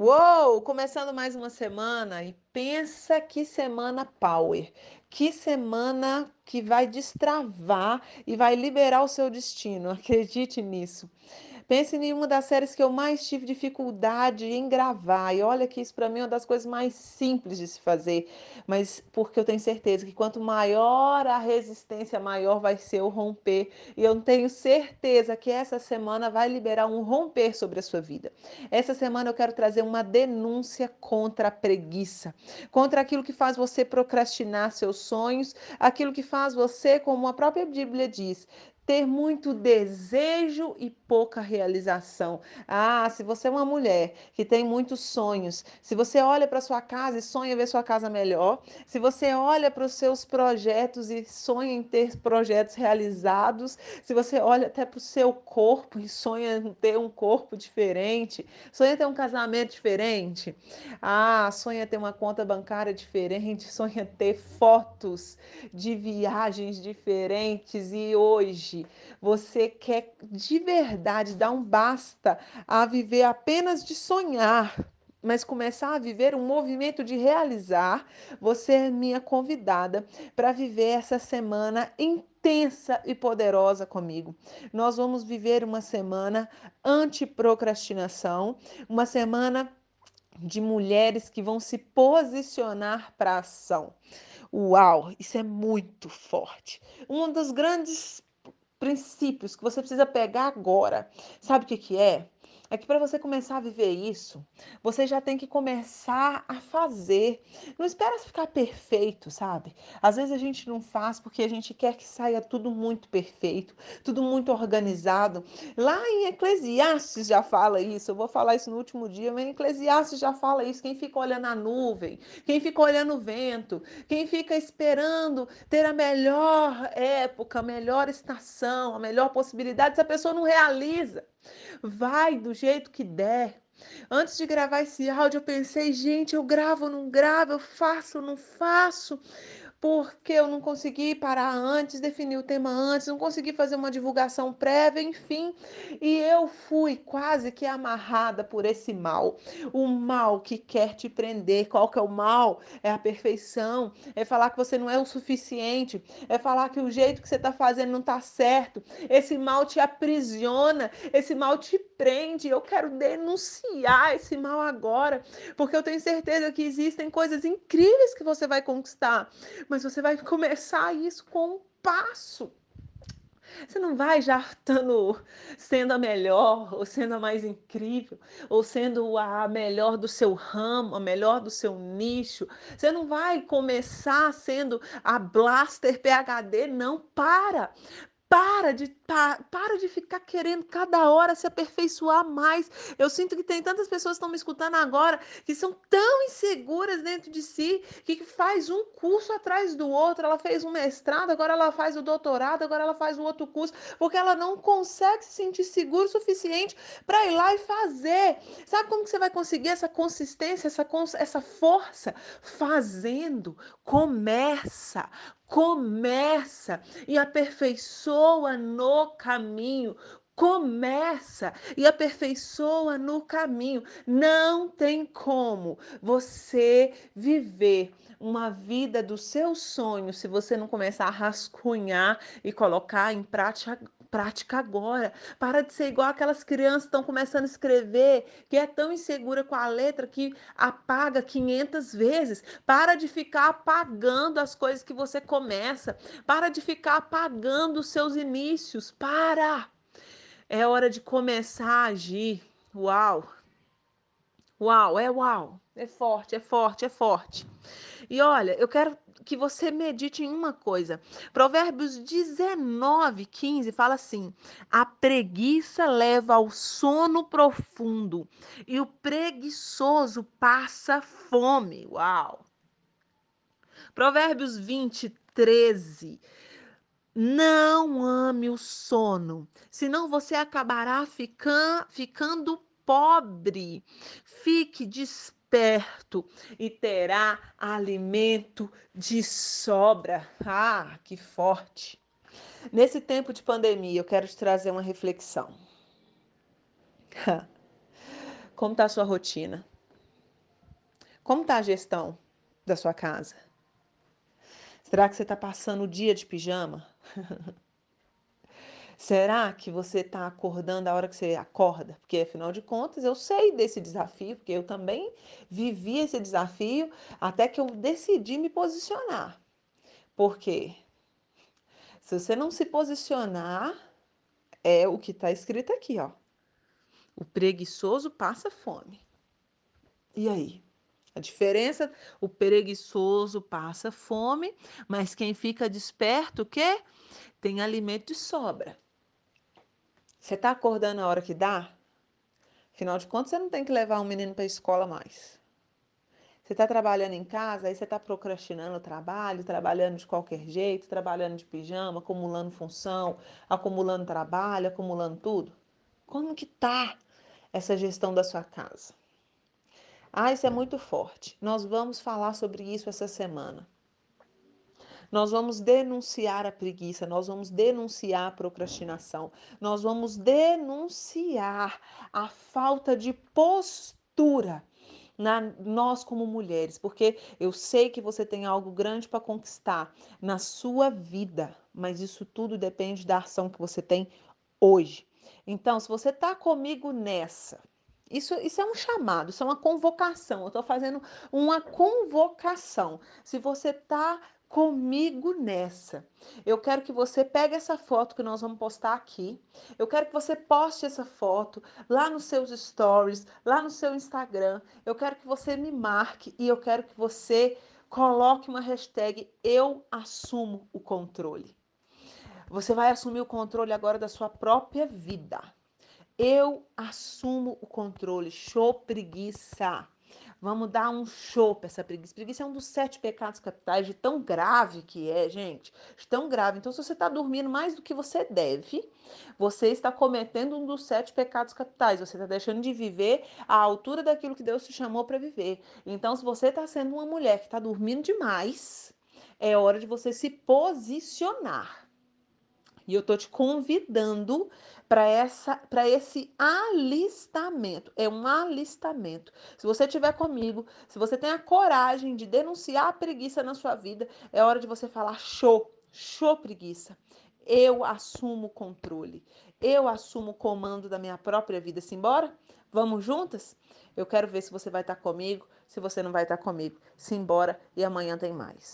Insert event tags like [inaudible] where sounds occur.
Uou! Começando mais uma semana e pensa que semana power, que semana que vai destravar e vai liberar o seu destino, [laughs] acredite nisso. Pense em uma das séries que eu mais tive dificuldade em gravar, e olha que isso para mim é uma das coisas mais simples de se fazer, mas porque eu tenho certeza que quanto maior a resistência, maior vai ser o romper, e eu tenho certeza que essa semana vai liberar um romper sobre a sua vida. Essa semana eu quero trazer uma denúncia contra a preguiça, contra aquilo que faz você procrastinar seus sonhos, aquilo que faz você, como a própria Bíblia diz, ter muito desejo e pouca realização. Ah, se você é uma mulher que tem muitos sonhos, se você olha para sua casa e sonha ver sua casa melhor, se você olha para os seus projetos e sonha em ter projetos realizados, se você olha até para o seu corpo e sonha em ter um corpo diferente, sonha ter um casamento diferente, ah, sonha ter uma conta bancária diferente, [laughs] sonha ter fotos de viagens diferentes e hoje você quer de verdade dar um basta a viver apenas de sonhar, mas começar a viver um movimento de realizar, você é minha convidada para viver essa semana intensa e poderosa comigo. Nós vamos viver uma semana anti-procrastinação, uma semana de mulheres que vão se posicionar para ação. Uau, isso é muito forte. Um dos grandes princípios que você precisa pegar agora. Sabe o que, que é? É que para você começar a viver isso, você já tem que começar a fazer. Não espera ficar perfeito, sabe? Às vezes a gente não faz porque a gente quer que saia tudo muito perfeito, tudo muito organizado. Lá em Eclesiastes já fala isso. Eu vou falar isso no último dia, mas em Eclesiastes já fala isso. Quem fica olhando a nuvem, quem fica olhando o vento, quem fica esperando ter a melhor época, a melhor estação, a melhor possibilidade, essa pessoa não realiza. Vai do jeito que der. Antes de gravar esse áudio, eu pensei, gente, eu gravo não gravo, eu faço não faço porque eu não consegui parar antes, definir o tema antes, não consegui fazer uma divulgação prévia, enfim. E eu fui quase que amarrada por esse mal. O mal que quer te prender. Qual que é o mal? É a perfeição. É falar que você não é o suficiente. É falar que o jeito que você está fazendo não está certo. Esse mal te aprisiona. Esse mal te prende. Eu quero denunciar esse mal agora, porque eu tenho certeza que existem coisas incríveis que você vai conquistar mas você vai [laughs] começar isso com um passo. Você não vai já estando, sendo a melhor, ou sendo a mais incrível, ou sendo a melhor do seu ramo, a melhor do seu nicho. Você não vai começar sendo a Blaster PhD, não. Para! Para de, pa, para de ficar querendo cada hora se aperfeiçoar mais. Eu sinto que tem tantas pessoas que estão me escutando agora que são tão inseguras dentro de si que faz um curso atrás do outro. Ela fez um mestrado, agora ela faz o doutorado, agora ela faz o outro curso, porque ela não consegue se sentir seguro o suficiente para ir lá e fazer. Sabe como que você vai conseguir essa consistência, essa, essa força? Fazendo. Começa começa e aperfeiçoa no caminho. Começa e aperfeiçoa no caminho. Não tem como você viver uma vida dos seus sonhos se você não começar a rascunhar e colocar em prática prática agora. Para de ser igual aquelas crianças que estão começando a escrever, que é tão insegura com a letra que apaga 500 vezes. Para de ficar apagando as coisas que você começa. Para de ficar apagando os seus inícios. Para! É hora de começar a agir. Uau! Uau, é uau. É forte, é forte, é forte. E olha, eu quero que você medite em uma coisa. Provérbios 19, 15 fala assim: A preguiça leva ao sono profundo e o preguiçoso passa fome. Uau! Provérbios 20, 13. Não ame o sono, senão você acabará fican, ficando pobre. Fique disposto perto e terá alimento de sobra. Ah, que forte! Nesse tempo de pandemia, eu quero te trazer uma reflexão. [laughs] Como está a sua rotina? Como está a gestão da sua casa? Será que você está passando o dia de pijama? [laughs] Será que você está acordando a hora que você acorda? Porque, afinal de contas, eu sei desse desafio, porque eu também vivi esse desafio até que eu decidi me posicionar. Por quê? Se você não se posicionar, é o que está escrito aqui, ó. O preguiçoso passa fome. E aí? A diferença, o preguiçoso passa fome, mas quem fica desperto, o quê? Tem alimento de sobra. Você está acordando a hora que dá? Afinal de contas, você não tem que levar um menino para a escola mais. Você está trabalhando em casa, aí você está procrastinando o trabalho, trabalhando de qualquer jeito, trabalhando de pijama, acumulando função, acumulando trabalho, acumulando tudo. Como que tá essa gestão da sua casa? Ah, isso é muito forte. Nós vamos falar sobre isso essa semana. Nós vamos denunciar a preguiça, nós vamos denunciar a procrastinação, nós vamos denunciar a falta de postura na, nós como mulheres, porque eu sei que você tem algo grande para conquistar na sua vida, mas isso tudo depende da ação que você tem hoje. Então, se você está comigo nessa, isso, isso é um chamado, isso é uma convocação. Eu estou fazendo uma convocação. Se você está comigo nessa. Eu quero que você pegue essa foto que nós vamos postar aqui. Eu quero que você poste essa foto lá nos seus stories, lá no seu Instagram. Eu quero que você me marque e eu quero que você coloque uma hashtag eu assumo o controle. Você vai assumir o controle agora da sua própria vida. Eu assumo o controle. Show preguiça. Vamos dar um show para essa preguiça. Preguiça é um dos sete pecados capitais, de tão grave que é, gente. De tão grave. Então, se você está dormindo mais do que você deve, você está cometendo um dos sete pecados capitais. Você está deixando de viver à altura daquilo que Deus te chamou para viver. Então, se você está sendo uma mulher que está dormindo demais, é hora de você se posicionar. E eu tô te convidando para essa para esse alistamento. É um alistamento. Se você estiver comigo, se você tem a coragem de denunciar a preguiça na sua vida, é hora de você falar show, show preguiça. Eu assumo o controle. Eu assumo o comando da minha própria vida. Simbora? Vamos juntas? Eu quero ver se você vai estar comigo, se você não vai estar comigo. Simbora e amanhã tem mais.